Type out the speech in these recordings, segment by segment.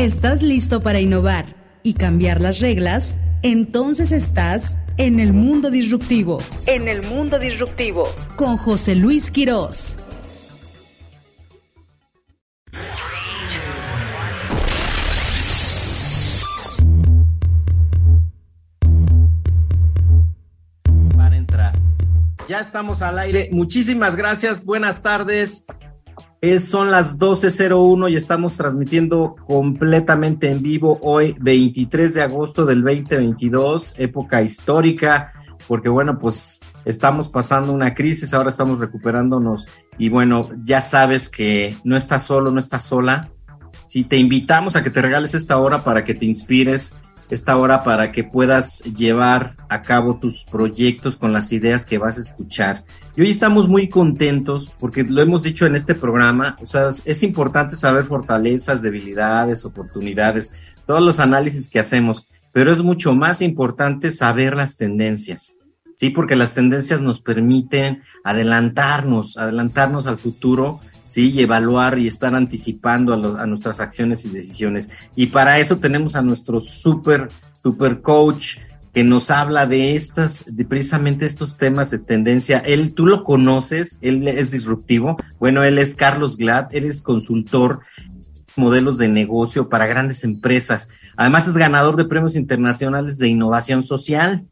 ¿Estás listo para innovar y cambiar las reglas? Entonces estás en el mundo disruptivo. En el mundo disruptivo. Con José Luis Quirós. Para entrar. Ya estamos al aire. Muchísimas gracias. Buenas tardes. Es, son las 12.01 y estamos transmitiendo completamente en vivo hoy, 23 de agosto del 2022, época histórica, porque bueno, pues estamos pasando una crisis, ahora estamos recuperándonos y bueno, ya sabes que no estás solo, no estás sola. Si te invitamos a que te regales esta hora para que te inspires, esta hora para que puedas llevar a cabo tus proyectos con las ideas que vas a escuchar. Y hoy estamos muy contentos porque lo hemos dicho en este programa, o sea, es importante saber fortalezas, debilidades, oportunidades, todos los análisis que hacemos, pero es mucho más importante saber las tendencias. Sí, porque las tendencias nos permiten adelantarnos, adelantarnos al futuro ¿sí? Y evaluar y estar anticipando a, nuestras acciones y decisiones. Y para eso tenemos a nuestro super, super coach que nos habla de estas, precisamente estos temas de tendencia. Él, tú lo conoces, él es disruptivo. Bueno, él es Carlos Glad, él es consultor modelos de negocio para grandes empresas. Además es ganador de premios internacionales de innovación social,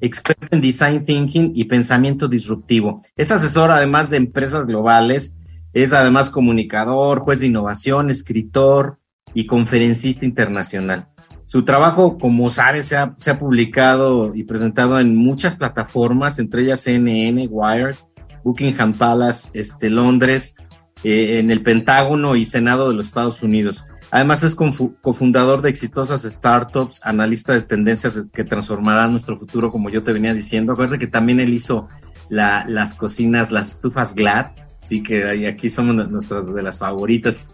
experto en design thinking y pensamiento disruptivo. Es asesor además de empresas globales, es además comunicador, juez de innovación, escritor y conferencista internacional. Su trabajo, como sabes, se ha, publicado y presentado en muchas plataformas, entre ellas CNN, Wired, Buckingham Palace, este, Londres, eh, en el Pentágono y Senado de los Estados Unidos. Además es cofundador de exitosas startups, analista de tendencias que transformarán nuestro futuro, como yo te venía diciendo. Acuérdate que también él hizo la, las cocinas, las estufas Glad, sí que aquí somos nuestras de las favoritas,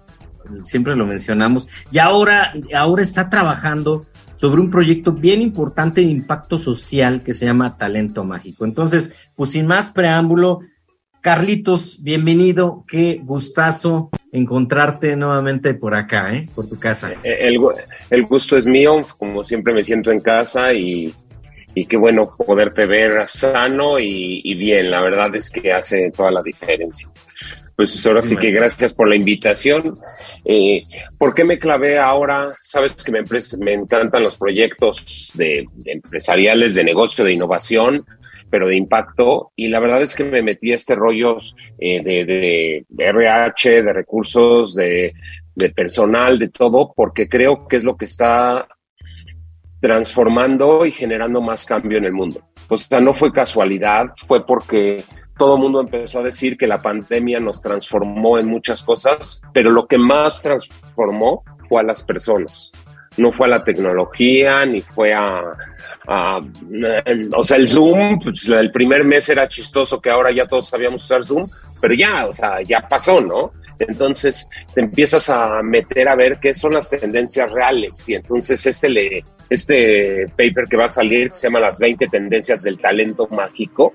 siempre lo mencionamos, y ahora, ahora está trabajando sobre un proyecto bien importante de impacto social que se llama Talento Mágico. Entonces, pues sin más preámbulo, Carlitos, bienvenido, qué gustazo encontrarte nuevamente por acá, ¿eh? por tu casa. El, el gusto es mío, como siempre me siento en casa y y qué bueno poderte ver sano y, bien. La verdad es que hace toda la diferencia. Pues ahora sí, que gracias por la invitación. Eh, ¿Por qué me clavé ahora? Sabes que me, me encantan los proyectos de, empresariales, de negocio, de innovación, pero de impacto. Y la verdad es que me metí a este rollo eh, de, de, RH, de recursos, de, de personal, de todo, porque creo que es lo que está transformando y generando más cambio en el mundo. O sea, no fue casualidad, fue porque todo el mundo empezó a decir que la pandemia nos transformó en muchas cosas, pero lo que más transformó fue a las personas. No fue a la tecnología, ni fue a, o sea, el Zoom, pues, el primer mes era chistoso que ahora ya todos sabíamos usar Zoom, pero ya, o sea, ya pasó, ¿no? Entonces te empiezas a meter a ver qué son las tendencias reales. Y entonces este, este paper que va a salir, se llama Las 20 tendencias del talento mágico,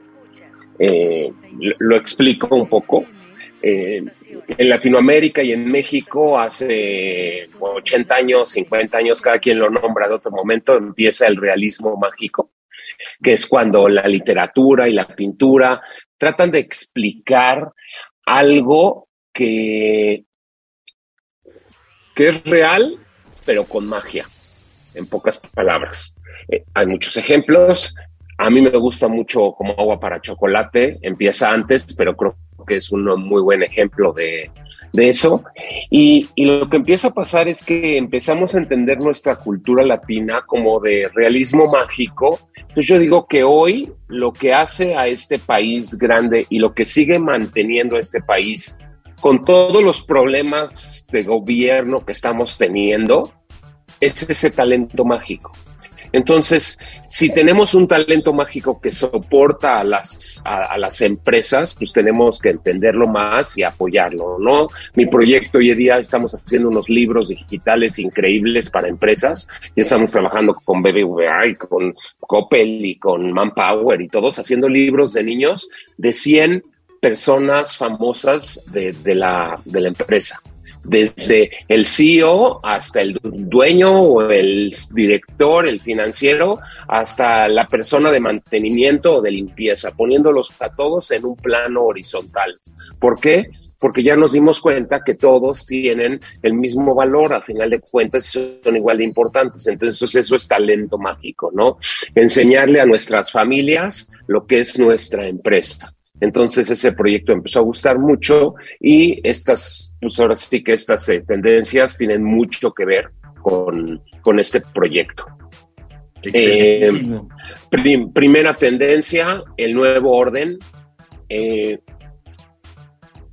eh, lo, explico un poco. Eh, en Latinoamérica y en México hace 80 años, 50 años, cada quien lo nombra de otro momento, empieza el realismo mágico, que es cuando la literatura y la pintura tratan de explicar algo que, que es real, pero con magia, en pocas palabras. Eh, hay muchos ejemplos. A mí me gusta mucho como agua para chocolate. Empieza antes, pero creo que es un muy buen ejemplo de, de eso. Y, y, lo que empieza a pasar es que empezamos a entender nuestra cultura latina como de realismo mágico. Entonces yo digo que hoy lo que hace a este país grande y lo que sigue manteniendo a este país con todos los problemas de gobierno que estamos teniendo, es ese talento mágico. Entonces, si tenemos un talento mágico que soporta a las, a, las empresas, pues tenemos que entenderlo más y apoyarlo, ¿no? Mi proyecto hoy en día estamos haciendo unos libros digitales increíbles para empresas y estamos trabajando con BBVA y con Coppel y con Manpower y todos haciendo libros de niños de 100 personas famosas de, la, de la empresa. desde el CEO hasta el dueño o el director, el financiero, hasta la persona de mantenimiento o de limpieza, poniéndolos a todos en un plano horizontal. ¿Por qué? porque ya nos dimos cuenta que todos tienen el mismo valor, a final de cuentas son igual de importantes. Entonces eso es talento mágico, ¿no? Enseñarle a nuestras familias lo que es nuestra empresa. Entonces ese proyecto empezó a gustar mucho y estas, pues ahora sí que estas eh, tendencias tienen mucho que ver con, con este proyecto. Eh, primera tendencia, el nuevo orden. Eh,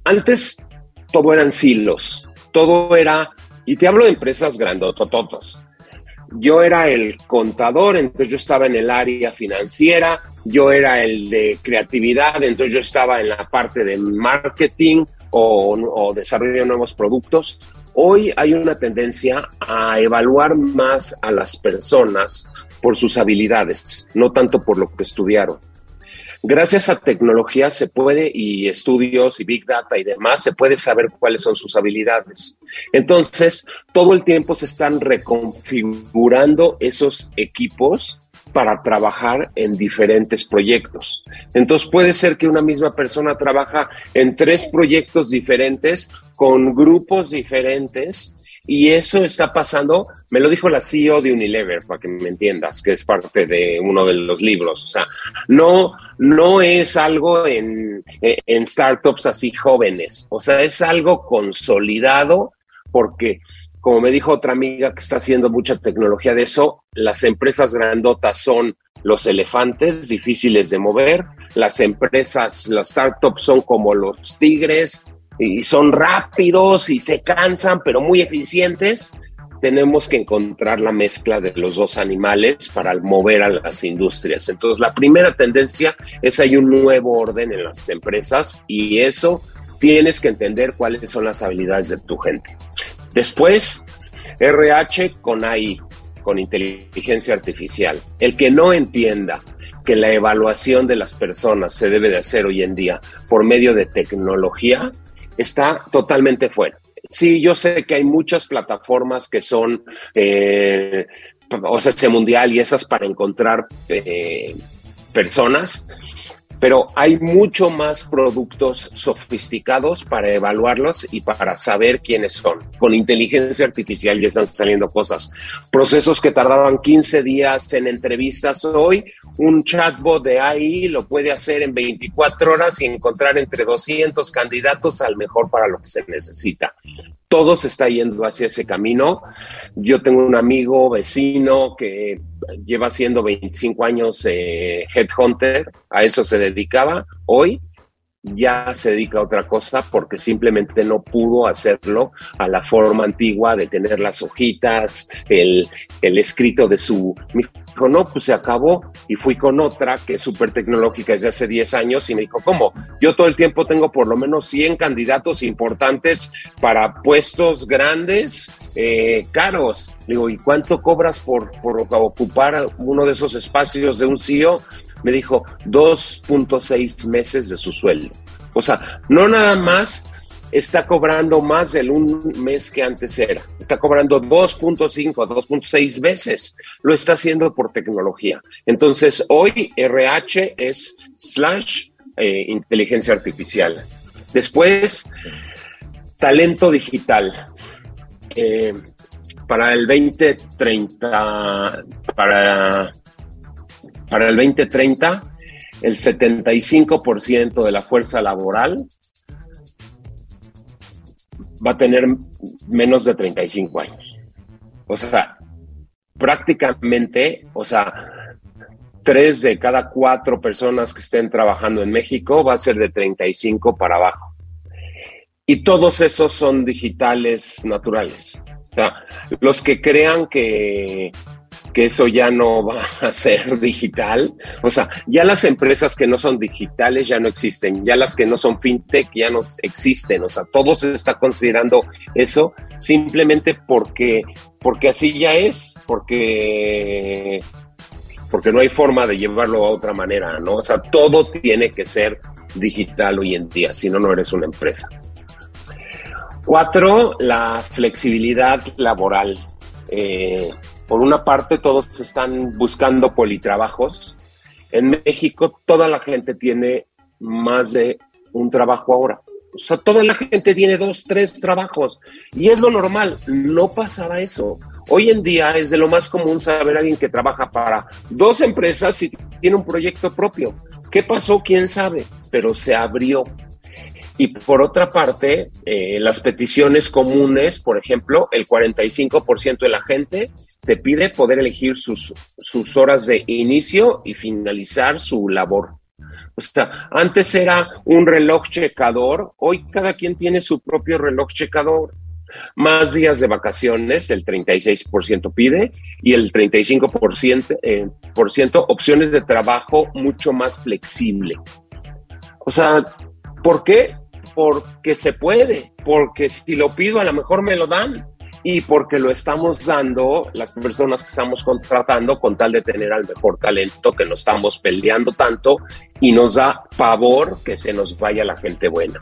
antes todo eran silos, todo era, y te hablo de empresas grandotototos. Yo era el contador, entonces yo estaba en el área financiera, yo era el de creatividad, entonces yo estaba en la parte de marketing o, desarrollo de nuevos productos. Hoy hay una tendencia a evaluar más a las personas por sus habilidades, no tanto por lo que estudiaron. Gracias a tecnología se puede, y estudios y big data y demás, se puede saber cuáles son sus habilidades. Entonces, todo el tiempo se están reconfigurando esos equipos para trabajar en diferentes proyectos. Entonces puede ser que una misma persona trabaja en tres proyectos diferentes con grupos diferentes y eso está pasando, me lo dijo la CEO de Unilever, para que me entiendas, que es parte de uno de los libros. O sea, no, no es algo en, en startups así jóvenes, o sea, es algo consolidado porque como me dijo otra amiga que está haciendo mucha tecnología de eso, las empresas grandotas son los elefantes difíciles de mover, las empresas, las startups son como los tigres, y son rápidos y se cansan, pero muy eficientes, tenemos que encontrar la mezcla de los dos animales para mover a las industrias. Entonces, la primera tendencia es hay un nuevo orden en las empresas y eso tienes que entender cuáles son las habilidades de tu gente. Después, RH con AI, con inteligencia artificial. El que no entienda que la evaluación de las personas se debe de hacer hoy en día por medio de tecnología, está totalmente fuera. Sí, yo sé que hay muchas plataformas que son, eh, o mundial y esas para encontrar eh, personas, pero hay mucho más productos sofisticados para evaluarlos y para saber quiénes son. Con inteligencia artificial ya están saliendo cosas. Procesos que tardaban 15 días en entrevistas hoy, un chatbot de AI lo puede hacer en 24 horas y encontrar entre 200 candidatos al mejor para lo que se necesita todo se está yendo hacia ese camino. Yo tengo un amigo vecino que lleva siendo 25 años eh, headhunter, a eso se dedicaba. Hoy ya se dedica a otra cosa porque simplemente no pudo hacerlo a la forma antigua de tener las hojitas, el, el escrito de su no, pues se acabó. Y fui con otra que es súper tecnológica desde hace 10 años y me dijo, ¿cómo? Yo todo el tiempo tengo por lo menos 100 candidatos importantes para puestos grandes, eh, caros. digo, ¿y cuánto cobras por, por ocupar uno de esos espacios de un CEO? Me dijo, 2.6 meses de su sueldo. O sea, no nada más está cobrando más del un mes que antes era. Está cobrando 2.5, 2.6 veces. Lo está haciendo por tecnología. Entonces, hoy RH es slash eh, inteligencia artificial. Después, talento digital. Eh, para el 2030, para, para el 2030, el 75% de la fuerza laboral va a tener menos de 35 años. O sea, prácticamente, o sea, tres de cada cuatro personas que estén trabajando en México va a ser de 35 para abajo. Y todos esos son digitales naturales. O sea, los que crean que que eso ya no va a ser digital. O sea, ya las empresas que no son digitales ya no existen, ya las que no son fintech ya no existen. O sea, todo se está considerando eso simplemente porque, porque así ya es, porque, porque no hay forma de llevarlo a otra manera, ¿no? O sea, todo tiene que ser digital hoy en día, si no, no eres una empresa. Cuatro, la flexibilidad laboral. Eh, por una parte, todos están buscando politrabajos. En México, toda la gente tiene más de un trabajo ahora. O sea, toda la gente tiene dos, tres trabajos. Y es lo normal. No pasaba eso. Hoy en día es de lo más común saber a alguien que trabaja para dos empresas y tiene un proyecto propio. ¿Qué pasó? ¿Quién sabe? Pero se abrió. Y por otra parte, eh, las peticiones comunes, por ejemplo, el 45% de la gente te pide poder elegir sus, sus horas de inicio y finalizar su labor. O sea, antes era un reloj checador, hoy cada quien tiene su propio reloj checador. Más días de vacaciones, el 36% pide, y el 35% eh, por ciento, opciones de trabajo mucho más flexible. O sea, ¿por qué? Porque se puede, porque si lo pido a lo mejor me lo dan y porque lo estamos dando las personas que estamos contratando con tal de tener al mejor talento, que nos estamos peleando tanto y nos da pavor que se nos vaya la gente buena.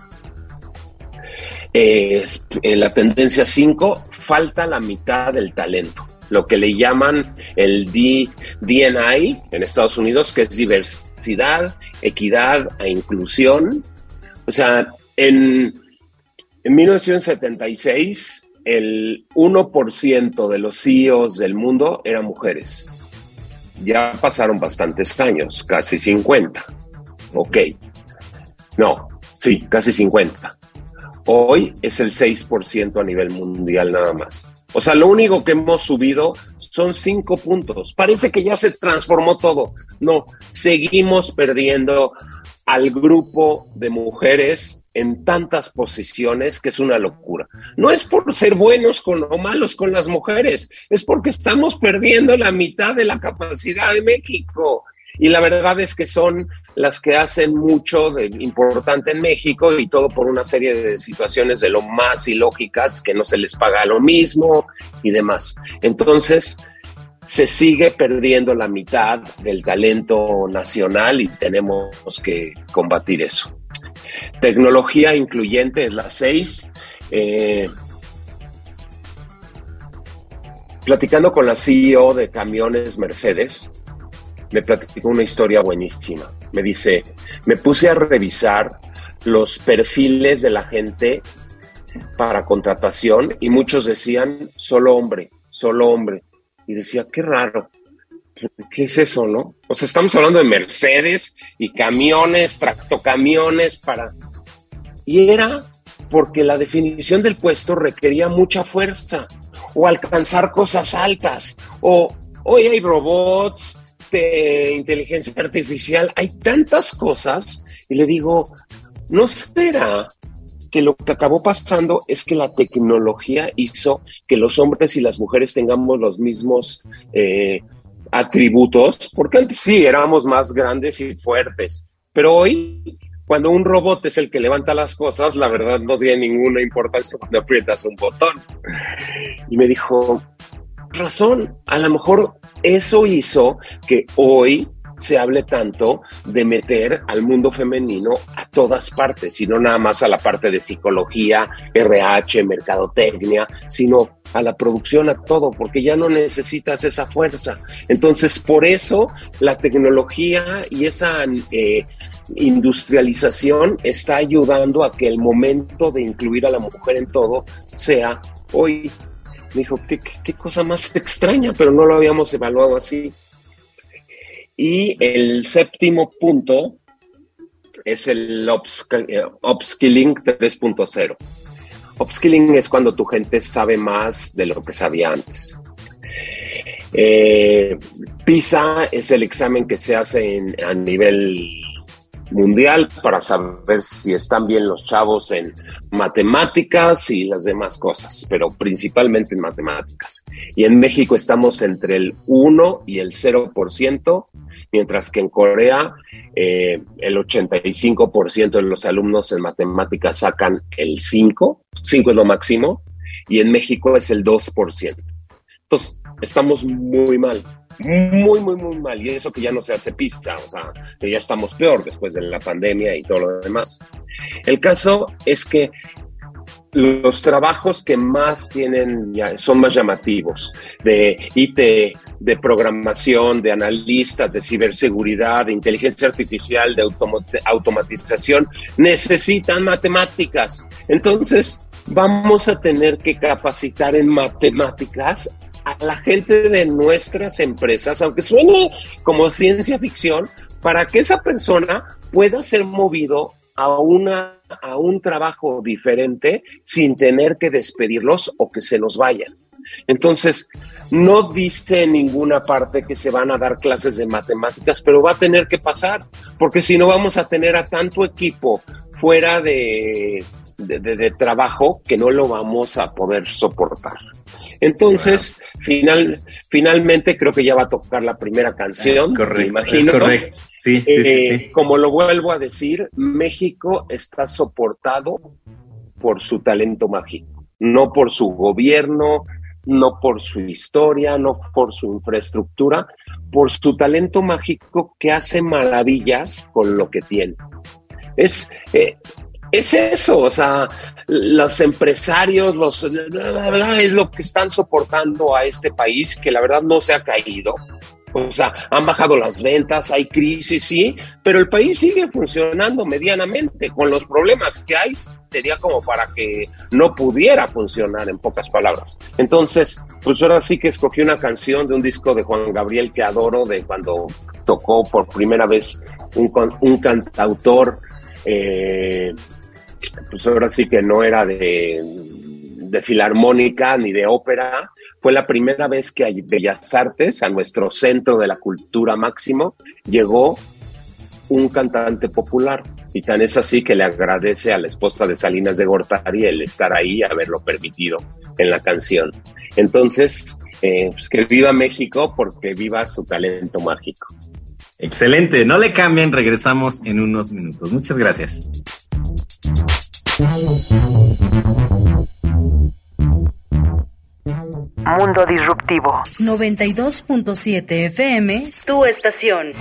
en la tendencia 5, falta la mitad del talento, lo que le llaman el D, DNI en Estados Unidos, que es diversidad, equidad e inclusión. O sea, en, en 1976 el 1% de los CEOs del mundo eran mujeres. Ya pasaron bastantes años, casi 50. Ok. No, sí, casi 50. Hoy es el 6% a nivel mundial nada más. O sea, lo único que hemos subido son 5 puntos. Parece que ya se transformó todo. No, seguimos perdiendo al grupo de mujeres en tantas posiciones que es una locura. No es por ser buenos con, o malos con las mujeres, es porque estamos perdiendo la mitad de la capacidad de México. Y la verdad es que son las que hacen mucho de importante en México y todo por una serie de situaciones de lo más ilógicas, que no se les paga lo mismo y demás. Entonces, se sigue perdiendo la mitad del talento nacional y tenemos que combatir eso. Tecnología incluyente es la 6. Eh, platicando con la CEO de camiones Mercedes, me platicó una historia buenísima. Me dice, me puse a revisar los perfiles de la gente para contratación y muchos decían solo hombre, solo hombre y decía, qué raro. ¿Qué es eso, no? O sea, estamos hablando de Mercedes y camiones, tractocamiones para... Y era porque la definición del puesto requería mucha fuerza o alcanzar cosas altas o hoy hay robots de inteligencia artificial, hay tantas cosas y le digo, ¿no será que lo que acabó pasando es que la tecnología hizo que los hombres y las mujeres tengamos los mismos eh, atributos, porque antes sí éramos más grandes y fuertes, pero hoy cuando un robot es el que levanta las cosas, la verdad no tiene ninguna importancia cuando aprietas un botón. Y me dijo, razón, a lo mejor eso hizo que hoy se hable tanto de meter al mundo femenino a todas partes, y no nada más a la parte de psicología, RH, mercadotecnia, sino a la producción, a todo, porque ya no necesitas esa fuerza. Entonces, por eso la tecnología y esa eh, industrialización está ayudando a que el momento de incluir a la mujer en todo sea hoy. Me dijo, qué cosa más extraña, pero no lo habíamos evaluado así. Y el séptimo punto es el eh, upskilling 3.0. Upskilling es cuando tu gente sabe más de lo que sabía antes. Eh, PISA es el examen que se hace a nivel mundial para saber si están bien los chavos en matemáticas y las demás cosas, pero principalmente en matemáticas. Y en México estamos entre el 1 y el 0%, mientras que en Corea eh, el 85% de los alumnos en matemáticas sacan el 5, 5 es lo máximo, y en México es el 2%. Entonces, estamos muy mal muy, muy, muy mal. Y eso que ya no se hace pista, o sea, que ya estamos peor después de la pandemia y todo lo demás. El caso es que los trabajos que más tienen, son más llamativos, de IT, de programación, de analistas, de ciberseguridad, de inteligencia artificial, de automatización, necesitan matemáticas. Entonces, vamos a tener que capacitar en matemáticas a la gente de nuestras empresas, aunque suene como ciencia ficción, para que esa persona pueda ser movido a, una, a un trabajo diferente sin tener que despedirlos o que se nos vayan. Entonces, no dice en ninguna parte que se van a dar clases de matemáticas, pero va a tener que pasar, porque si no vamos a tener a tanto equipo fuera de, de, trabajo que no lo vamos a poder soportar. Entonces, final, finalmente creo que ya va a tocar la primera canción. correcto, imagino. correcto. Sí, sí, sí, eh, Como lo vuelvo a decir, México está soportado por su talento mágico, no por su gobierno, no por su historia, no por su infraestructura, por su talento mágico que hace maravillas con lo que tiene. Es, eh, es eso, o sea, los empresarios, los es lo que están soportando a este país que la verdad no se ha caído. O sea, han bajado las ventas, hay crisis, sí, pero el país sigue funcionando medianamente. Con los problemas que hay, sería como para que no pudiera funcionar, en pocas palabras. Entonces, pues ahora sí que escogí una canción de un disco de Juan Gabriel que adoro, de cuando tocó por primera vez un, un cantautor. Eh, pues ahora sí que no era de, de filarmónica ni de ópera. Fue la primera vez que a Bellas Artes, a nuestro centro de la cultura máximo, llegó un cantante popular. Y tan es así que le agradece a la esposa de Salinas de Gortari el estar ahí, haberlo permitido en la canción. Entonces, eh, pues que viva México porque viva su talento mágico. Excelente, no le cambien, regresamos en unos minutos. Muchas gracias. Mundo Disruptivo. 92.7 FM, tu estación.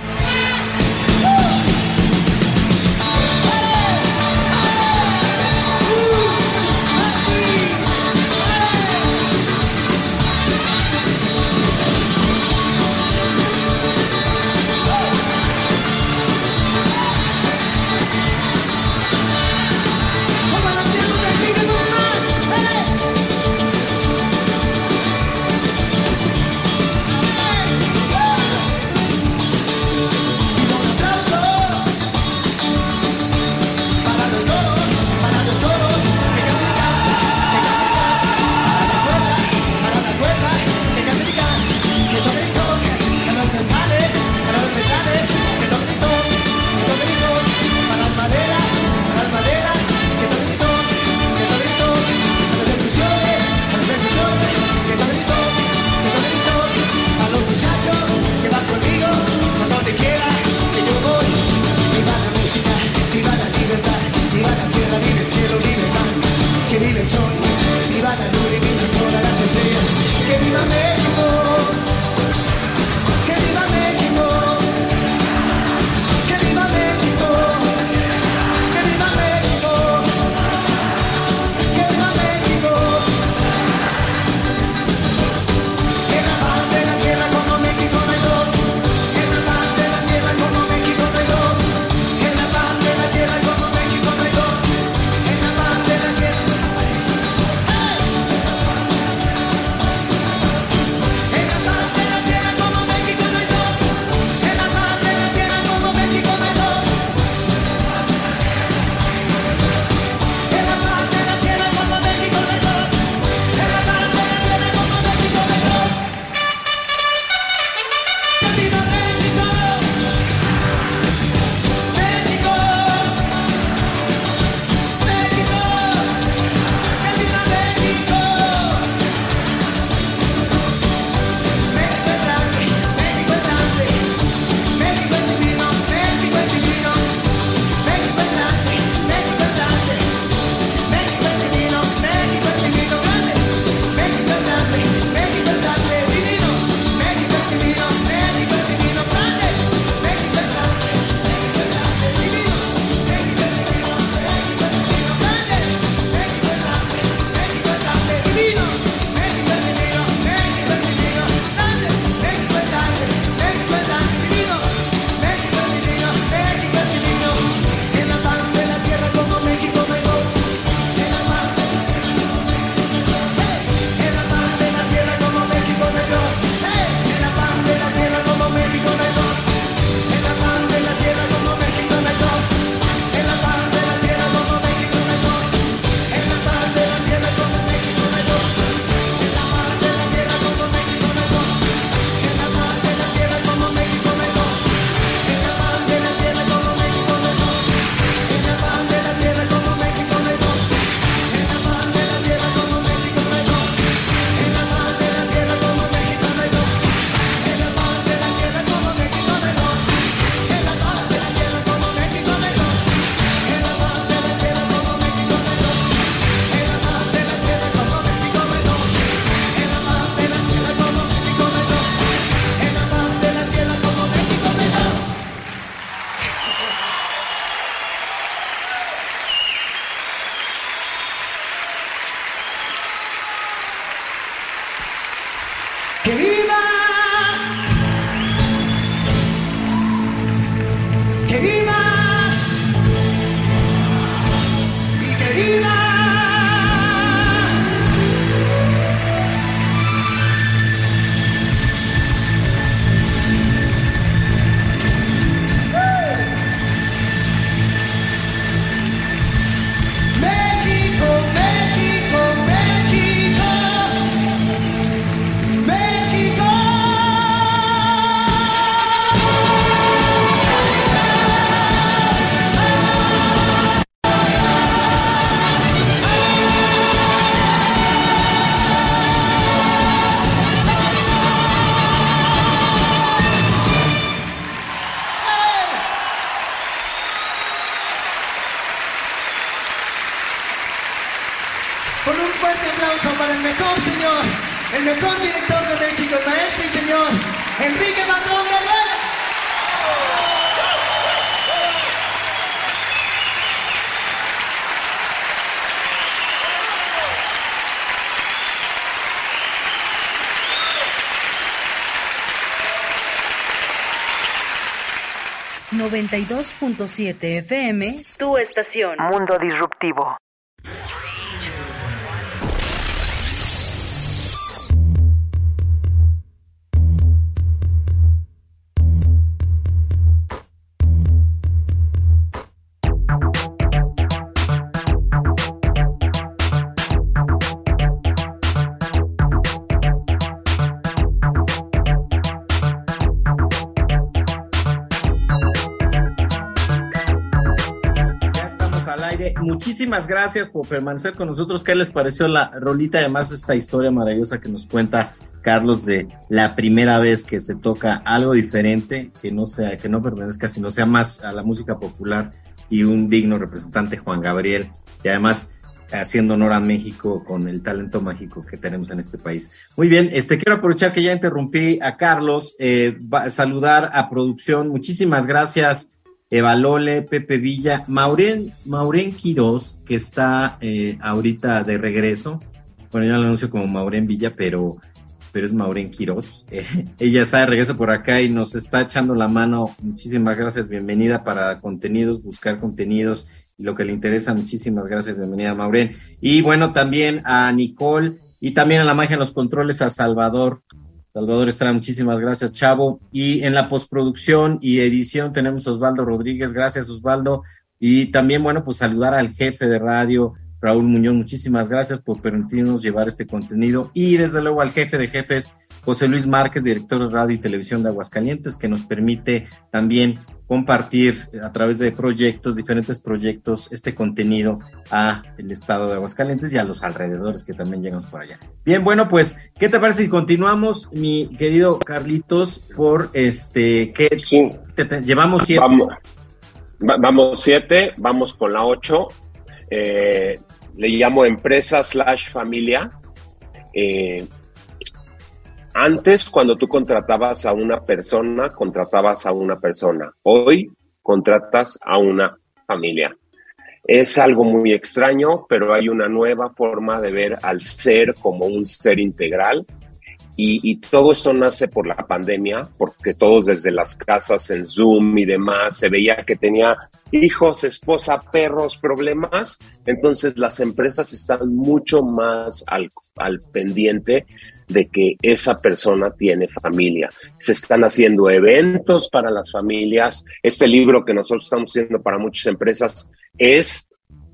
...92.7 FM... ...tu estación. Mundo disruptivo. Muchísimas gracias por permanecer con nosotros. ¿Qué les pareció la rolita? Además, esta historia maravillosa que nos cuenta Carlos de la primera vez que se toca algo diferente, que no sea, que no pertenezca, sino sea más a la música popular y un digno representante, Juan Gabriel, y además haciendo honor a México con el talento mágico que tenemos en este país. Muy bien, este quiero aprovechar que ya interrumpí a Carlos, eh, saludar a producción. Muchísimas gracias. Eva Lole, Pepe Villa, Maureen, Maureen Quiroz, que está eh, ahorita de regreso. Bueno, yo la anuncio como Maureen Villa, pero, pero es Maureen Quiroz. Eh, ella está de regreso por acá y nos está echando la mano. Muchísimas gracias, bienvenida para contenidos, buscar contenidos y lo que le interesa. Muchísimas gracias, bienvenida, Maureen. Y bueno, también a Nicole y también a la magia en los controles, a Salvador. Salvador Estrada, muchísimas gracias, Chavo. Y en la postproducción y edición tenemos a Osvaldo Rodríguez, gracias Osvaldo. Y también, bueno, pues saludar al jefe de radio, Raúl Muñoz, muchísimas gracias por permitirnos llevar este contenido. Y desde luego al jefe de jefes, José Luis Márquez, director de radio y televisión de Aguascalientes, que nos permite también compartir a través de proyectos, diferentes proyectos, este contenido a el estado de Aguascalientes y a los alrededores que también llegamos por allá. Bien, bueno, pues, ¿qué te parece si continuamos, mi querido Carlitos, por este, que Sí, te- te- llevamos siete? vamos, va- vamos siete, vamos con la ocho. Eh, le llamo empresa slash familia. Eh, antes, cuando tú contratabas a una persona, contratabas a una persona. Hoy contratas a una familia. Es algo muy extraño, pero hay una nueva forma de ver al ser como un ser integral. Y, todo eso nace por la pandemia, porque todos desde las casas en Zoom y demás se veía que tenía hijos, esposa, perros, problemas. Entonces las empresas están mucho más al, al pendiente de que esa persona tiene familia. Se están haciendo eventos para las familias. Este libro que nosotros estamos haciendo para muchas empresas es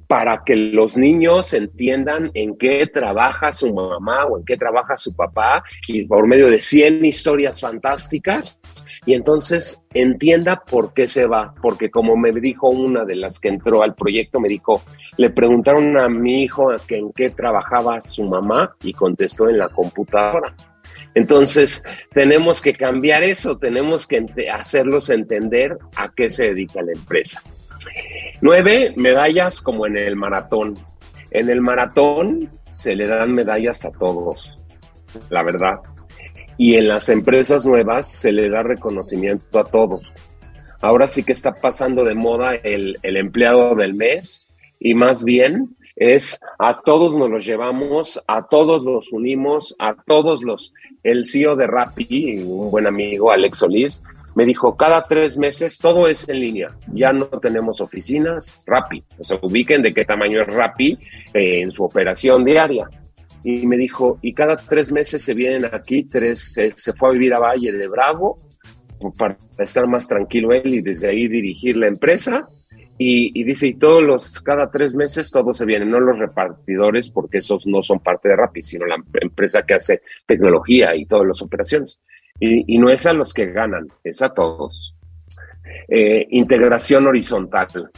para que los niños entiendan en qué trabaja su mamá o en qué trabaja su papá y por medio de 100 historias fantásticas y entonces entienda por qué se va, porque como me dijo una de las que entró al proyecto, me dijo, le preguntaron a mi hijo en qué trabajaba su mamá y contestó en la computadora. Entonces, tenemos que cambiar eso, tenemos que hacerlos entender a qué se dedica la empresa. Nueve medallas como en el maratón. En el maratón se le dan medallas a todos, la verdad. Y en las empresas nuevas se le da reconocimiento a todos. Ahora sí que está pasando de moda el, empleado del mes y más bien es a todos nos los llevamos, a todos los unimos, a todos los, el CEO de Rappi, un buen amigo, Alex Solís, me dijo, cada tres meses todo es en línea, ya no tenemos oficinas, Rappi, o sea, ubiquen de qué tamaño es Rappi eh, en su operación diaria. Y me dijo, y cada tres meses se vienen aquí, tres, se fue a vivir a Valle de Bravo para estar más tranquilo él y desde ahí dirigir la empresa y, dice, y todos los, cada tres meses todos se vienen, no los repartidores, porque esos no son parte de Rappi, sino la empresa que hace tecnología y todas las operaciones. Y, no es a los que ganan, es a todos. Eh, integración horizontal.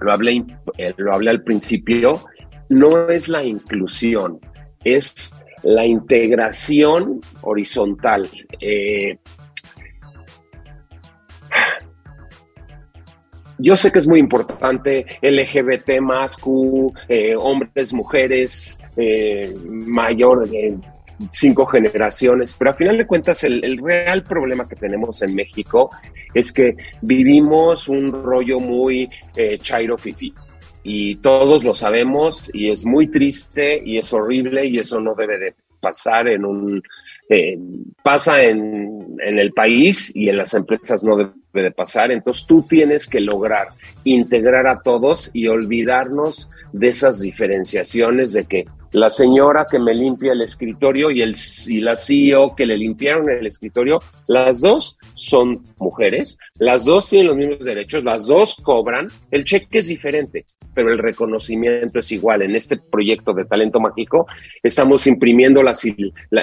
Lo hablé, eh, lo hablé al principio, no es la inclusión, es la integración horizontal. Eh, yo sé que es muy importante LGBT más Q, hombres, mujeres, eh, mayor cinco generaciones, pero a final de cuentas el, real problema que tenemos en México es que vivimos un rollo muy eh, chairo fifi y todos lo sabemos y es muy triste y es horrible y eso no debe de pasar en un eh, pasa en, en, el país y en las empresas no debe de pasar. Entonces tú tienes que lograr integrar a todos y olvidarnos de esas diferenciaciones de que la señora que me limpia el escritorio y, el, y la CEO que le limpiaron el escritorio, las dos son mujeres, las dos tienen los mismos derechos, las dos cobran, el cheque es diferente, pero el reconocimiento es igual. En este proyecto de Talento Mágico estamos imprimiendo las,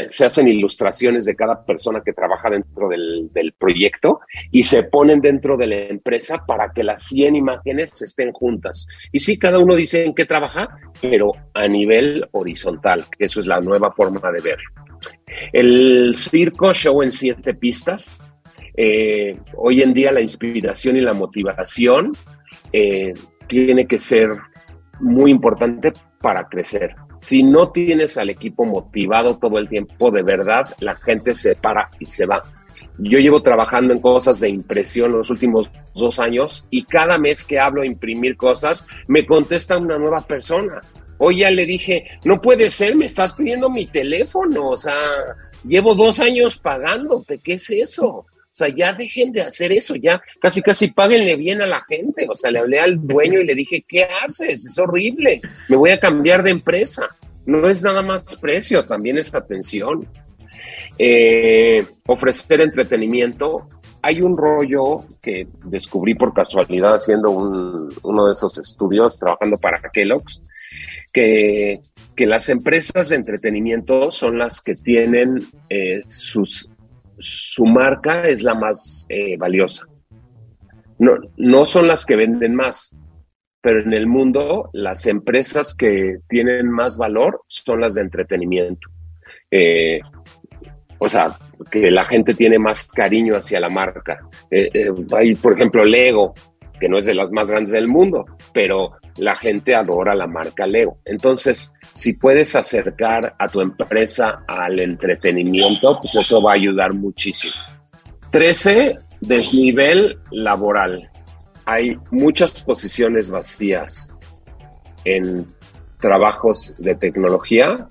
se hacen ilustraciones de cada persona que trabaja dentro del, del proyecto y se ponen dentro de la empresa para que las 100 imágenes estén juntas. Y sí, cada uno dice en qué trabaja, pero a nivel horizontal, que eso es la nueva forma de ver. El circo show en siete pistas. Eh, hoy en día la inspiración y la motivación eh, tiene que ser muy importante para crecer. Si no tienes al equipo motivado todo el tiempo, de verdad, la gente se para y se va. Yo llevo trabajando en cosas de impresión los últimos dos años y cada mes que hablo de imprimir cosas, me contesta una nueva persona. Hoy ya le dije, no puede ser, me estás pidiendo mi teléfono, o sea, llevo dos años pagándote, ¿qué es eso? O sea, ya dejen de hacer eso, ya casi casi páguenle bien a la gente. O sea, le hablé al dueño y le dije, ¿qué haces? Es horrible, me voy a cambiar de empresa. No es nada más precio, también es atención. Eh, ofrecer entretenimiento. Hay un rollo que descubrí por casualidad haciendo uno de esos estudios trabajando para Kellogg's, que, las empresas de entretenimiento son las que tienen eh, su marca es la más eh, valiosa. No, no son las que venden más, pero en el mundo las empresas que tienen más valor son las de entretenimiento. Eh, o sea, que la gente tiene más cariño hacia la marca. hay, por ejemplo, Lego, que no es de las más grandes del mundo, pero la gente adora la marca Lego. Entonces, si puedes acercar a tu empresa al entretenimiento, pues eso va a ayudar muchísimo. 13, desnivel laboral. Hay muchas posiciones vacías en trabajos de tecnología,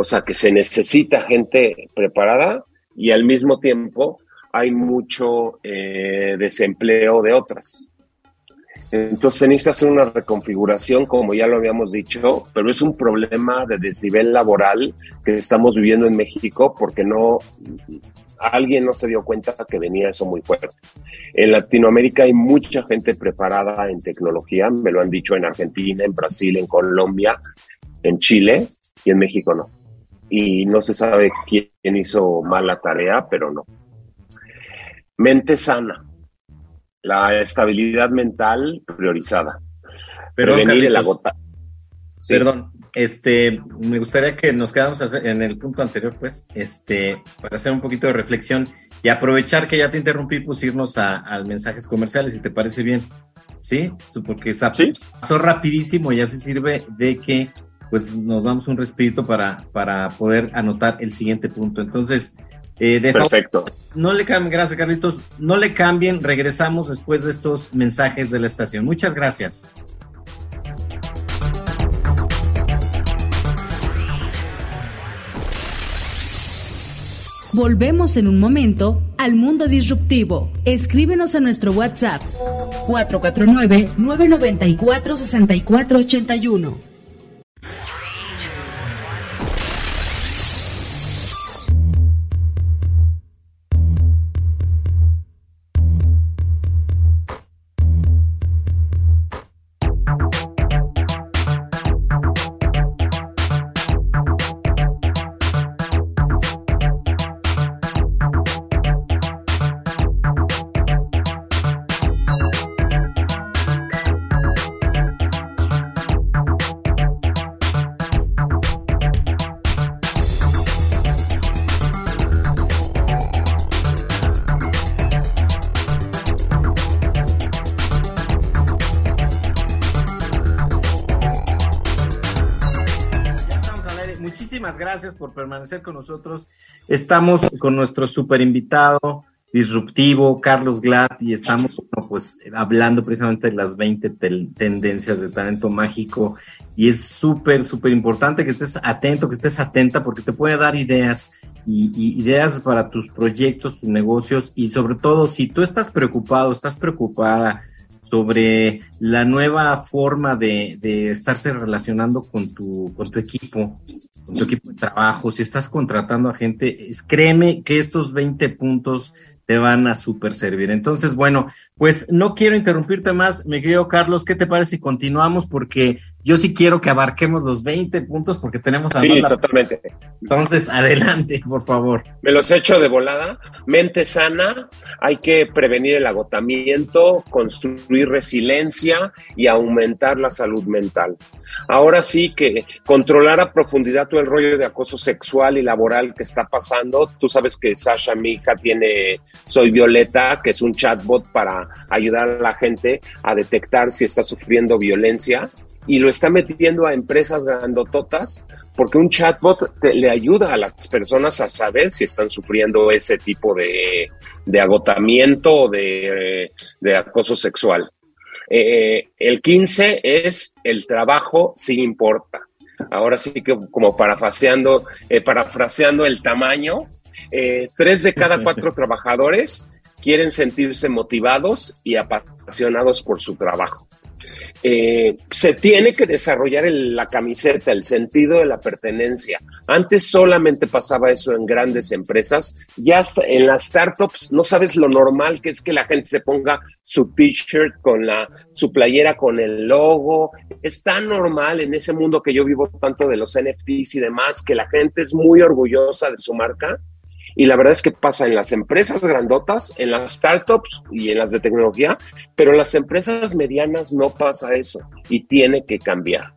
o sea que se necesita gente preparada y al mismo tiempo hay mucho eh, desempleo de otras. Entonces se necesita hacer una reconfiguración, como ya lo habíamos dicho, pero es un problema de desnivel laboral que estamos viviendo en México porque no alguien no se dio cuenta que venía eso muy fuerte. En Latinoamérica hay mucha gente preparada en tecnología, me lo han dicho en Argentina, en Brasil, en Colombia, en Chile y en México no. Y no se sabe quién hizo mal la tarea, pero no. Mente sana la estabilidad mental priorizada. Perdón, Perdón, este, me gustaría que nos quedamos en el punto anterior, pues, este, para hacer un poquito de reflexión y aprovechar que ya te interrumpí, pues irnos a, mensajes comerciales, si te parece bien. ¿Sí? Porque pasó rapidísimo y así sirve de que pues nos damos un respirito para, para poder anotar el siguiente punto. Entonces, eh, Perfecto. No le cambien, gracias Carlitos, no le cambien, regresamos después de estos mensajes de la estación. Muchas gracias. Volvemos en un momento al mundo disruptivo. Escríbenos a nuestro WhatsApp 449 994 6481. Permanecer con nosotros. Estamos con nuestro super invitado disruptivo, Carlos Glad, y estamos pues hablando precisamente de las 20 tendencias de talento mágico. Y es súper, súper importante que estés atento, que estés atenta, porque te puede dar ideas y, ideas para tus proyectos, tus negocios, y sobre todo si tú estás preocupado, estás preocupada sobre la nueva forma de, de estarse relacionando con tu, con tu equipo, con tu equipo de trabajo, si estás contratando a gente, créeme que estos 20 puntos te van a super servir. Entonces, bueno, pues no quiero interrumpirte más, me querido Carlos, ¿qué te parece si continuamos? Porque yo sí quiero que abarquemos los 20 puntos porque tenemos a... Sí, totalmente. Entonces, adelante, por favor. Me los echo de volada. Mente sana, hay que prevenir el agotamiento, construir resiliencia y aumentar la salud mental. Ahora sí que controlar a profundidad todo el rollo de acoso sexual y laboral que está pasando. Tú sabes que Sasha, mi hija, tiene Soy Violeta, que es un chatbot para ayudar a la gente a detectar si está sufriendo violencia y lo está metiendo a empresas grandototas porque un chatbot le ayuda a las personas a saber si están sufriendo ese tipo de, agotamiento o de, acoso sexual. Eh, el 15 es el trabajo sí importa. Ahora sí que como parafraseando, eh, parafraseando el tamaño, eh, tres de cada cuatro trabajadores quieren sentirse motivados y apasionados por su trabajo. Eh, se tiene que desarrollar la camiseta, el sentido de la pertenencia. Antes solamente pasaba eso en grandes empresas, ya en las startups no sabes lo normal que es que la gente se ponga su t-shirt con la, su playera con el logo. Es tan normal en ese mundo que yo vivo tanto de los NFTs y demás, que la gente es muy orgullosa de su marca y la verdad es que pasa en las empresas grandotas, en las startups y en las de tecnología, pero en las empresas medianas no pasa eso y tiene que cambiar.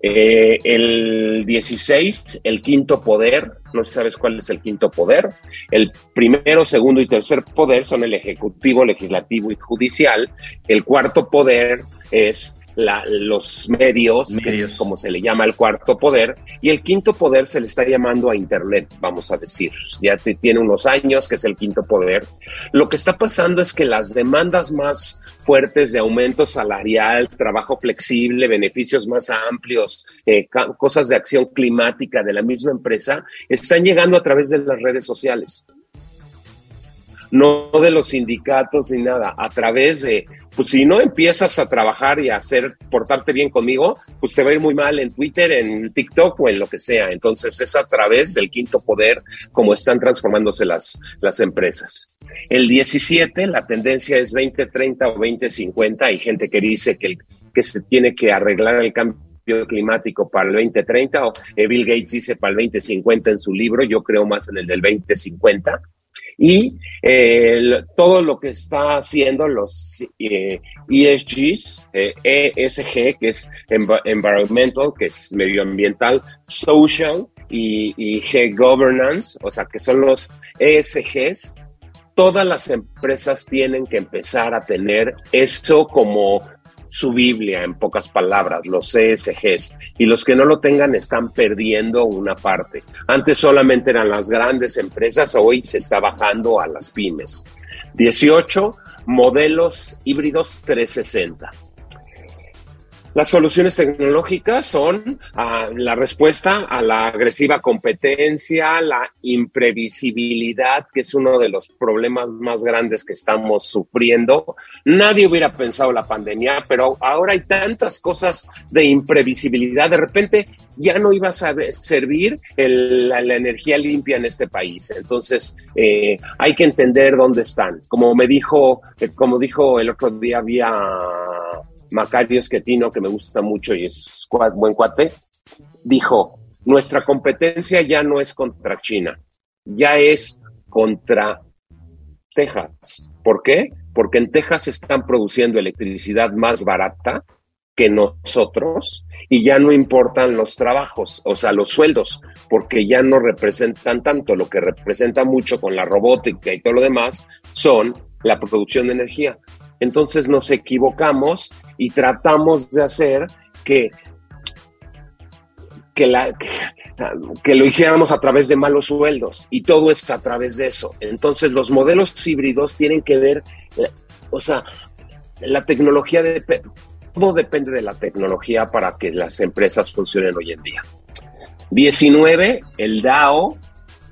Eh, el 16, el quinto poder, no sabes cuál es el quinto poder. El primero, segundo y tercer poder son el ejecutivo, legislativo y judicial. El cuarto poder es los medios, que es como se le llama el cuarto poder, y el quinto poder se le está llamando a Internet, vamos a decir. Ya tiene unos años que es el quinto poder. Lo que está pasando es que las demandas más fuertes de aumento salarial, trabajo flexible, beneficios más amplios, eh, cosas de acción climática de la misma empresa, están llegando a través de las redes sociales no de los sindicatos ni nada, a través de, pues si no empiezas a trabajar y a hacer, portarte bien conmigo, pues te va a ir muy mal en Twitter, en TikTok o en lo que sea. Entonces es a través del quinto poder como están transformándose las, las empresas. El 17, la tendencia es 2030 o 2050. Hay gente que dice que, que se tiene que arreglar el cambio climático para el 2030 o Bill Gates dice para el 2050 en su libro, yo creo más en el del 2050 y eh, todo lo que está haciendo los eh, ESGs, ESG, eh, que es environmental, que es medioambiental, social y, y G governance, o sea, que son los ESGs, todas las empresas tienen que empezar a tener eso como su Biblia, en pocas palabras, los CSGs, y los que no lo tengan están perdiendo una parte. Antes solamente eran las grandes empresas, hoy se está bajando a las pymes. 18 modelos híbridos 360. Las soluciones tecnológicas son ah, la respuesta a la agresiva competencia, la imprevisibilidad, que es uno de los problemas más grandes que estamos sufriendo. Nadie hubiera pensado la pandemia, pero ahora hay tantas cosas de imprevisibilidad. De repente ya no iba a servir la, energía limpia en este país. Entonces eh, hay que entender dónde están. Como me dijo, eh, como dijo el otro día vía Macario Esquetino, que me gusta mucho y es buen cuate, dijo, nuestra competencia ya no es contra China, ya es contra Texas. ¿Por qué? Porque en Texas están produciendo electricidad más barata que nosotros y ya no importan los trabajos, o sea, los sueldos, porque ya no representan tanto. Lo que representa mucho con la robótica y todo lo demás son la producción de energía. Entonces nos equivocamos y tratamos de hacer que, que, la, que, lo hiciéramos a través de malos sueldos y todo es a través de eso. Entonces los modelos híbridos tienen que ver, eh, o sea, la tecnología de... Todo depende de la tecnología para que las empresas funcionen hoy en día. 19, el DAO,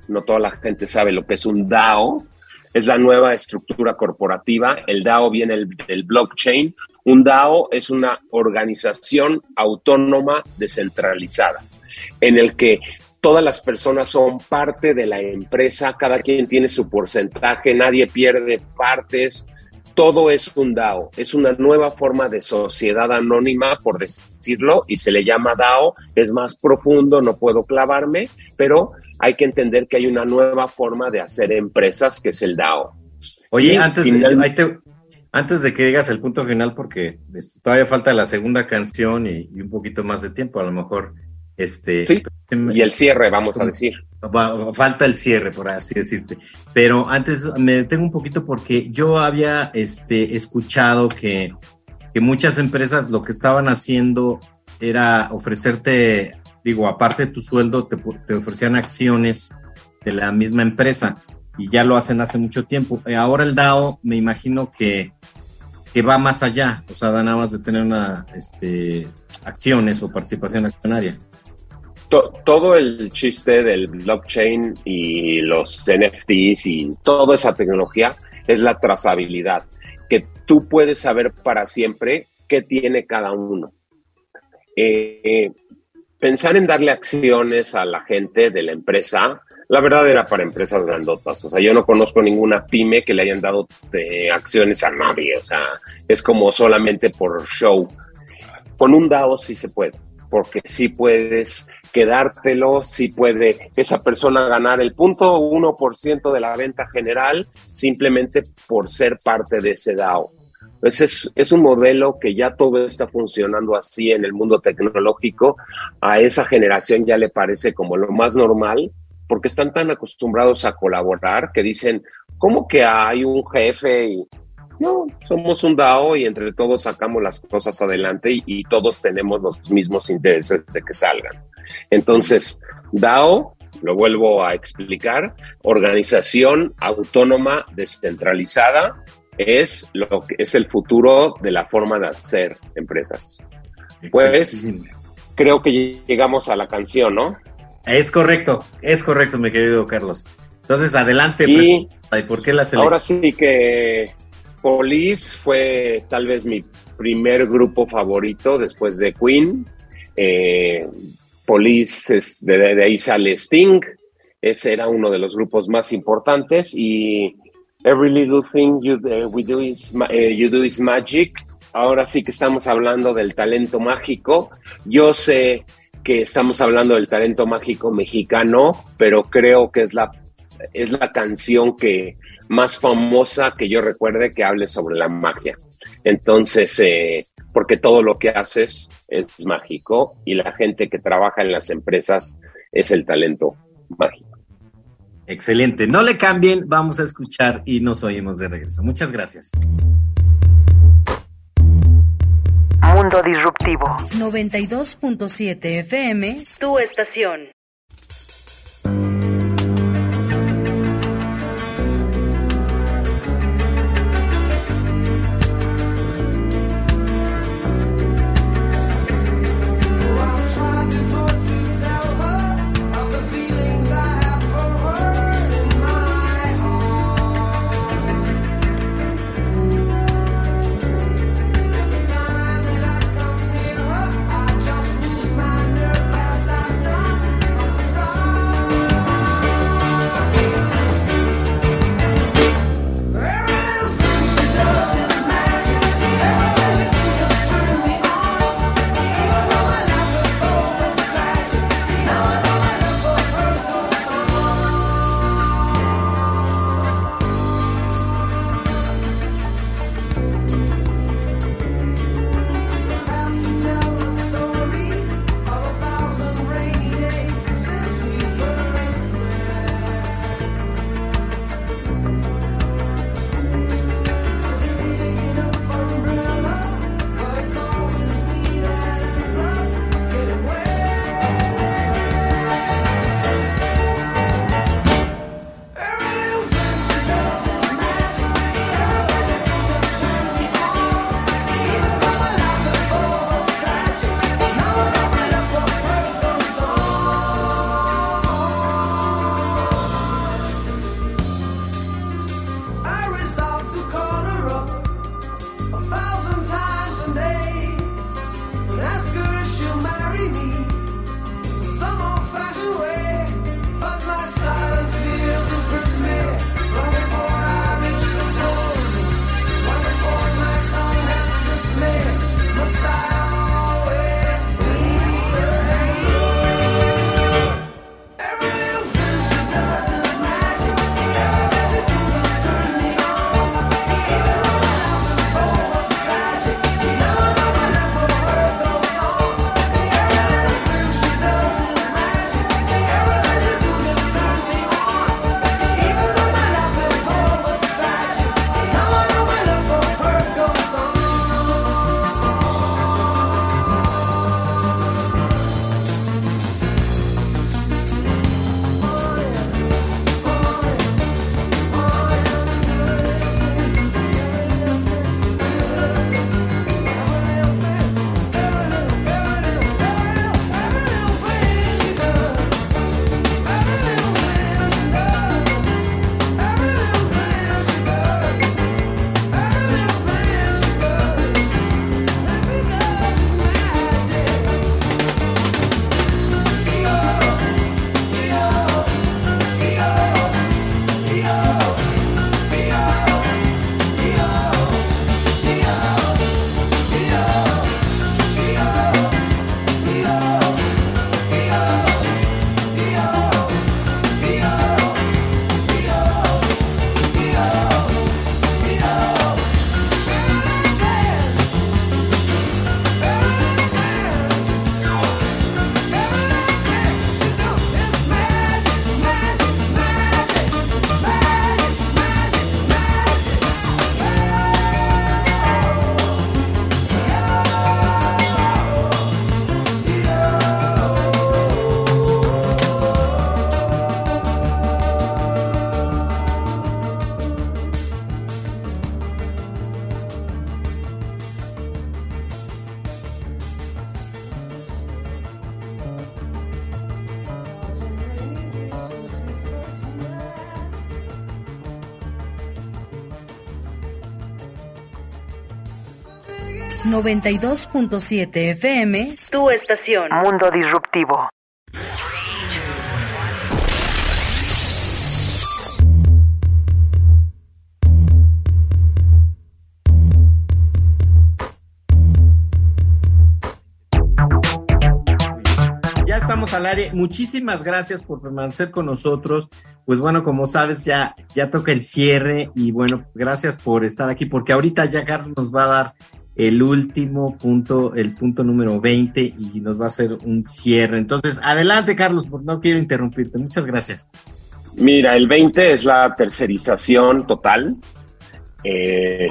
no toda la gente sabe lo que es un DAO, es la nueva estructura corporativa. El DAO viene del blockchain. Un DAO es una organización autónoma descentralizada en el que todas las personas son parte de la empresa, cada quien tiene su porcentaje, nadie pierde partes, todo es un DAO, es una nueva forma de sociedad anónima, por decirlo, y se le llama DAO, es más profundo, no puedo clavarme, pero hay que entender que hay una nueva forma de hacer empresas que es el DAO. Oye, antes, antes de que digas el punto final, porque este, todavía falta la segunda canción y, un poquito más de tiempo, a lo mejor. Este, y el cierre, vamos a decir. Falta el cierre, por así decirte. Pero antes me detengo un poquito porque yo había este, escuchado que, que muchas empresas lo que estaban haciendo era ofrecerte, digo, aparte de tu sueldo, te, te ofrecían acciones de la misma empresa y ya lo hacen hace mucho tiempo. Eh, ahora el DAO me imagino que, que va más allá, o sea, da nada más de tener una, este, acciones o participación accionaria todo el chiste del blockchain y los NFTs y toda esa tecnología es la trazabilidad, que tú puedes saber para siempre qué tiene cada uno. Eh, pensar en darle acciones a la gente de la empresa, la verdad era para empresas grandotas. O sea, yo no conozco ninguna pyme que le hayan dado eh, acciones a nadie. O sea, es como solamente por show. Con un DAO sí se puede porque sí puedes quedártelo, sí puede esa persona ganar el punto 1% de la venta general simplemente por ser parte de ese DAO. Entonces es, un modelo que ya todo está funcionando así en el mundo tecnológico. A esa generación ya le parece como lo más normal porque están tan acostumbrados a colaborar que dicen, ¿cómo que hay un jefe y no, somos un DAO y entre todos sacamos las cosas adelante y, todos tenemos los mismos intereses de que salgan. Entonces, DAO, lo vuelvo a explicar, organización autónoma descentralizada es lo que es el futuro de la forma de hacer empresas. Pues creo que llegamos a la canción, ¿no? Es correcto, es correcto, mi querido Carlos. Entonces, adelante, y, por qué la selección? Ahora sí que Police fue tal vez mi primer grupo favorito después de Queen. Eh, Police, de, ahí sale Sting. Ese era uno de los grupos más importantes. Y Every Little Thing You, eh, do, is, eh, you do is Magic. Ahora sí que estamos hablando del talento mágico. Yo sé que estamos hablando del talento mágico mexicano, pero creo que es la es la canción que más famosa que yo recuerde que hable sobre la magia. Entonces, eh, porque todo lo que haces es mágico y la gente que trabaja en las empresas es el talento mágico. Excelente. No le cambien, vamos a escuchar y nos oímos de regreso. Muchas gracias. Mundo Disruptivo. 92.7 FM, tu estación. 92.7 FM, tu estación. Mundo Disruptivo. Ya estamos al aire. Muchísimas gracias por permanecer con nosotros. Pues bueno, como sabes, ya, ya toca el cierre y bueno, gracias por estar aquí porque ahorita ya Carlos nos va a dar el último punto, el punto número 20 y nos va a hacer un cierre. Entonces, adelante Carlos, porque no quiero interrumpirte. Muchas gracias. Mira, el 20 es la tercerización total. Eh,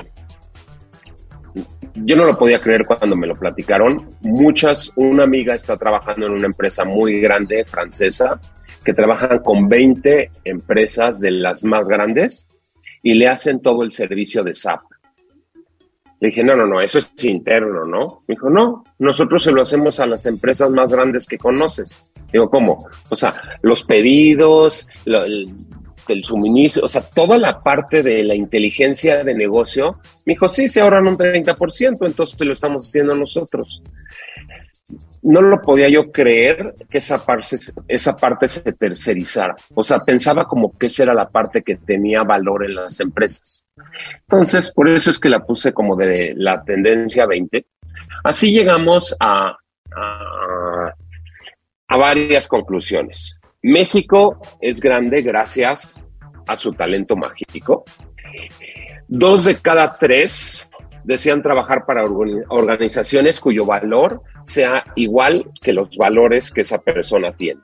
yo no lo podía creer cuando me lo platicaron. Muchas, una amiga está trabajando en una empresa muy grande francesa que trabajan con 20 empresas de las más grandes y le hacen todo el servicio de SAP. Le dije, no, no, no, eso es interno, ¿no? Me dijo, no, nosotros se lo hacemos a las empresas más grandes que conoces. Digo, ¿cómo? O sea, los pedidos, el, suministro, o sea, toda la parte de la inteligencia de negocio. Me dijo, sí, se ahorran un 30%, entonces lo estamos haciendo nosotros no lo podía yo creer que esa parte, esa parte se tercerizara. O sea, pensaba como que esa era la parte que tenía valor en las empresas. Entonces, por eso es que la puse como de la tendencia 20. Así llegamos a, a, a varias conclusiones. México es grande gracias a su talento mágico. Dos de cada tres desean trabajar para organizaciones cuyo valor sea igual que los valores que esa persona tiene.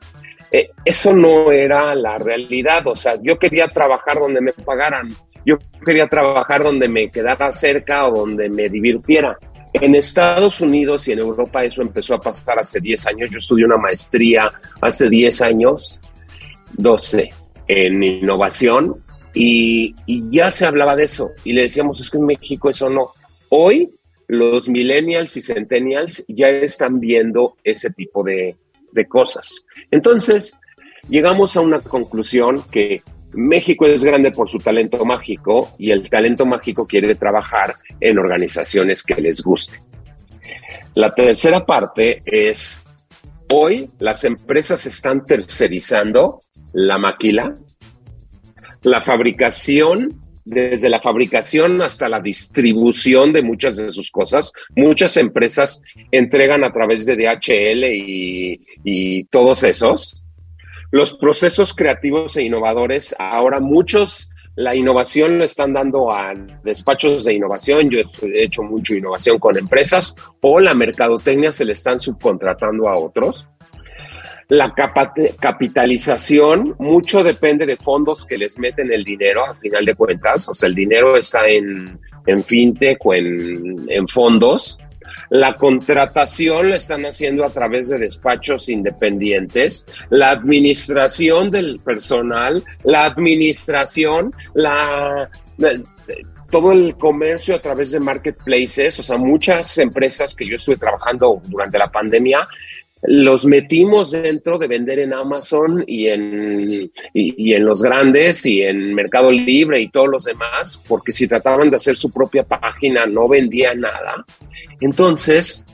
Eh, eso no era la realidad, o sea, yo quería trabajar donde me pagaran, yo quería trabajar donde me quedara cerca o donde me divirtiera. En Estados Unidos y en Europa eso empezó a pasar hace 10 años. Yo estudié una maestría hace 10 años, 12, en innovación y, y, ya se hablaba de eso. Y le decíamos, es que en México eso no. Hoy los millennials y centennials ya están viendo ese tipo de, de cosas. Entonces, llegamos a una conclusión que México es grande por su talento mágico y el talento mágico quiere trabajar en organizaciones que les guste. La tercera parte es, hoy las empresas están tercerizando la maquila, la fabricación desde la fabricación hasta la distribución de muchas de sus cosas. Muchas empresas entregan a través de DHL y, todos esos. Los procesos creativos e innovadores, ahora muchos la innovación lo están dando a despachos de innovación. Yo he hecho mucho innovación con empresas o la mercadotecnia se le están subcontratando a otros. La capitalización, mucho depende de fondos que les meten el dinero, a final de cuentas. O sea, el dinero está en, en fintech o en, en fondos. La contratación la están haciendo a través de despachos independientes. La administración del personal, la administración, la, todo el comercio a través de marketplaces, o sea, muchas empresas que yo estuve trabajando durante la pandemia los metimos dentro de vender en Amazon y en, y, en los grandes y en Mercado Libre y todos los demás, porque si trataban de hacer su propia página no vendía nada. Entonces,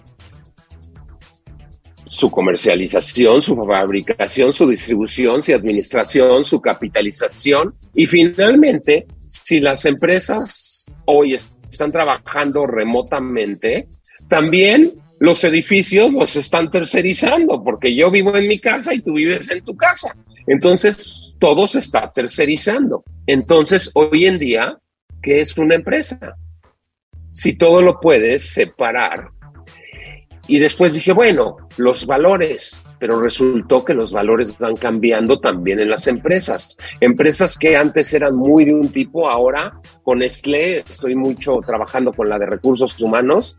su comercialización, su fabricación, su distribución, su administración, su capitalización y finalmente, si las empresas hoy están trabajando remotamente, también los edificios los están tercerizando, porque yo vivo en mi casa y tú vives en tu casa. Entonces, todo se está tercerizando. Entonces, hoy en día, ¿qué es una empresa? Si todo lo puedes separar. Y después dije, bueno, los valores, pero resultó que los valores van cambiando también en las empresas. Empresas que antes eran muy de un tipo, ahora con Nestlé estoy mucho trabajando con la de recursos humanos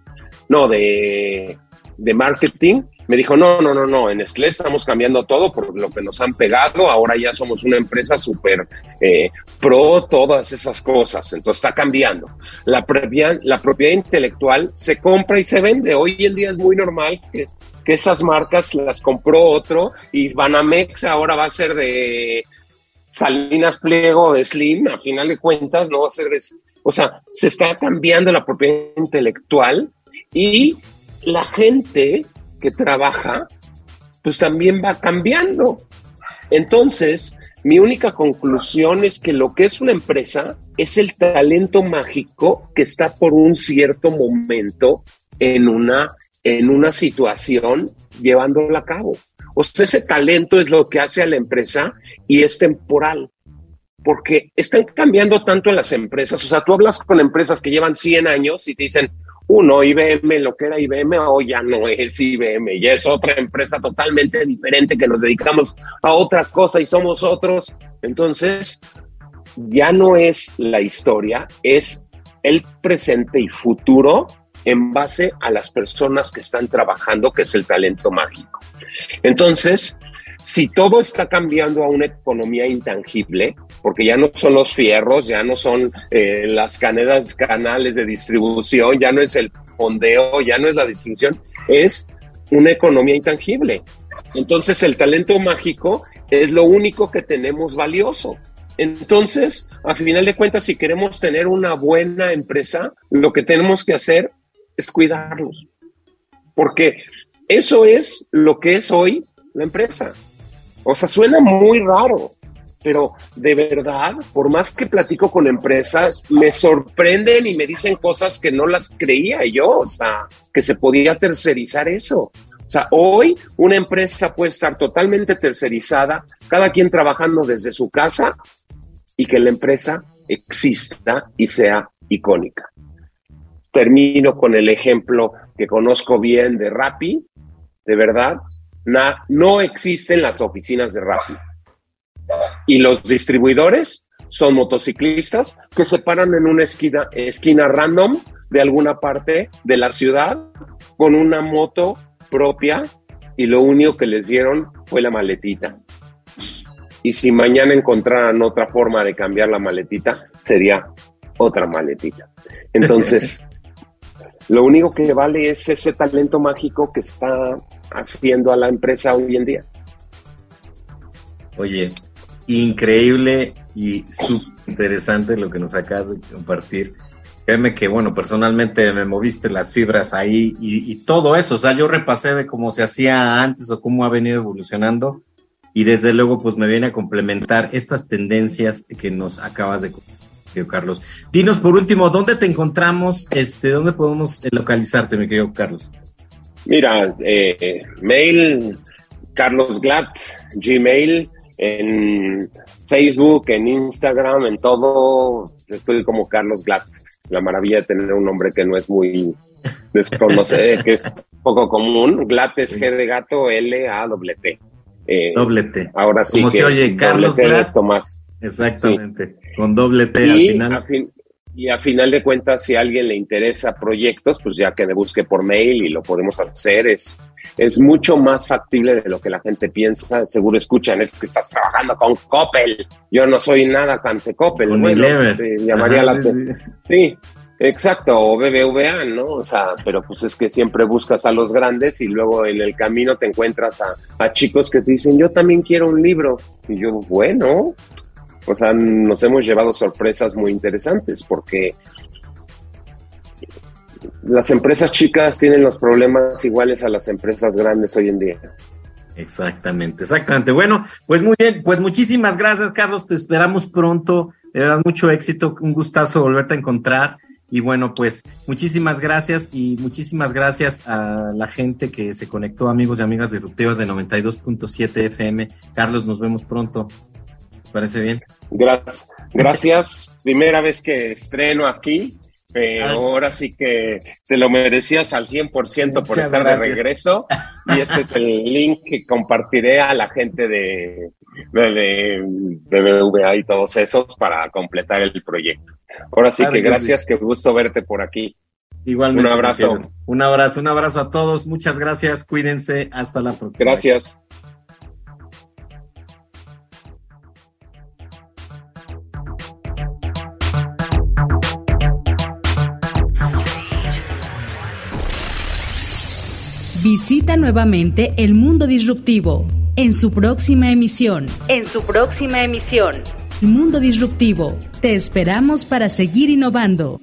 no, de, de marketing, me dijo, no, no, no, no, en Nestlé estamos cambiando todo por lo que nos han pegado, ahora ya somos una empresa súper eh, pro todas esas cosas, entonces está cambiando. La, previa, la propiedad intelectual se compra y se vende, hoy en día es muy normal que, que esas marcas las compró otro y Banamex ahora va a ser de Salinas Pliego, de Slim, a final de cuentas no va a ser de... O sea, se está cambiando la propiedad intelectual Y la gente que trabaja, pues también va cambiando. Entonces, mi única conclusión es que lo que es una empresa es el talento mágico que está por un cierto momento en una, en una situación llevándola a cabo. O sea, ese talento es lo que hace a la empresa y es temporal. Porque están cambiando tanto en las empresas. O sea, tú hablas con empresas que llevan 100 años y te dicen, uno, IBM, lo que era IBM, hoy ya no es IBM, ya es otra empresa totalmente diferente que nos dedicamos a otra cosa y somos otros. Entonces, ya no es la historia, es el presente y futuro en base a las personas que están trabajando, que es el talento mágico. Entonces, si todo está cambiando a una economía intangible, porque ya no son los fierros, ya no son eh, las canedas, canales de distribución, ya no es el fondeo, ya no es la distinción, es una economía intangible. Entonces el talento mágico es lo único que tenemos valioso. Entonces, a final de cuentas, si queremos tener una buena empresa, lo que tenemos que hacer es cuidarlos. Porque eso es lo que es hoy la empresa. O sea, suena muy raro, pero de verdad, por más que platico con empresas, me sorprenden y me dicen cosas que no las creía yo, o sea, que se podía tercerizar eso. O sea, hoy una empresa puede estar totalmente tercerizada, cada quien trabajando desde su casa y que la empresa exista y sea icónica. Termino con el ejemplo que conozco bien de Rappi, de verdad, no existen las oficinas de Rappi. Y los distribuidores son motociclistas que se paran en una esquina, esquina random de alguna parte de la ciudad con una moto propia y lo único que les dieron fue la maletita. Y si mañana encontraran otra forma de cambiar la maletita, sería otra maletita. Entonces, lo único que vale es ese talento mágico que está haciendo a la empresa hoy en día. Oye, increíble y súper interesante lo que nos acabas de compartir. Créeme que, bueno, personalmente me moviste las fibras ahí y, todo eso. O sea, yo repasé de cómo se hacía antes o cómo ha venido evolucionando y desde luego pues me viene a complementar estas tendencias que nos acabas de querido Carlos. Dinos por último, ¿dónde te encontramos? Este, ¿Dónde podemos localizarte, mi querido Carlos? Mira, eh, mail Carlos Glatt, Gmail, en Facebook, en Instagram, en todo, estoy como Carlos Glatt. La maravilla de tener un nombre que no es muy desconocido, que es poco común. Glatt es G de gato, L, A, W, T. Eh, doble T. Ahora sí. Como se oye, Carlos Glatt. Tomás. Exactamente, con doble T al final. Y a final de cuentas, si a alguien le interesa proyectos, pues ya que me busque por mail y lo podemos hacer, es, es mucho más factible de lo que la gente piensa. Seguro escuchan, es que estás trabajando con Coppel. Yo no soy nada ante Coppel. Con bueno, llamaría la sí, sí. Exacto, o BBVA, ¿no? O sea, pero pues es que siempre buscas a los grandes y luego en el camino te encuentras a, a chicos que te dicen, yo también quiero un libro. Y yo, bueno, o sea, nos hemos llevado sorpresas muy interesantes porque las empresas chicas tienen los problemas iguales a las empresas grandes hoy en día. Exactamente, exactamente. Bueno, pues muy bien, pues muchísimas gracias, Carlos. Te esperamos pronto. De verdad, mucho éxito. Un gustazo volverte a encontrar. Y bueno, pues muchísimas gracias y muchísimas gracias a la gente que se conectó, amigos y amigas Ruteos de 92.7 FM. Carlos, nos vemos pronto parece bien. Gracias. Gracias. Primera vez que estreno aquí. Pero ah. ahora sí que te lo merecías al 100% por estar de regreso. Y este es el link que compartiré a la gente de, de, BBVA y todos esos para completar el proyecto. Ahora sí que, gracias, qué gusto verte por aquí. Igualmente. Un abrazo. Un abrazo, un abrazo a todos. Muchas gracias. Cuídense. Hasta la próxima. Gracias. Visita nuevamente el mundo disruptivo en su próxima emisión. En su próxima emisión. Mundo Disruptivo. Te esperamos para seguir innovando.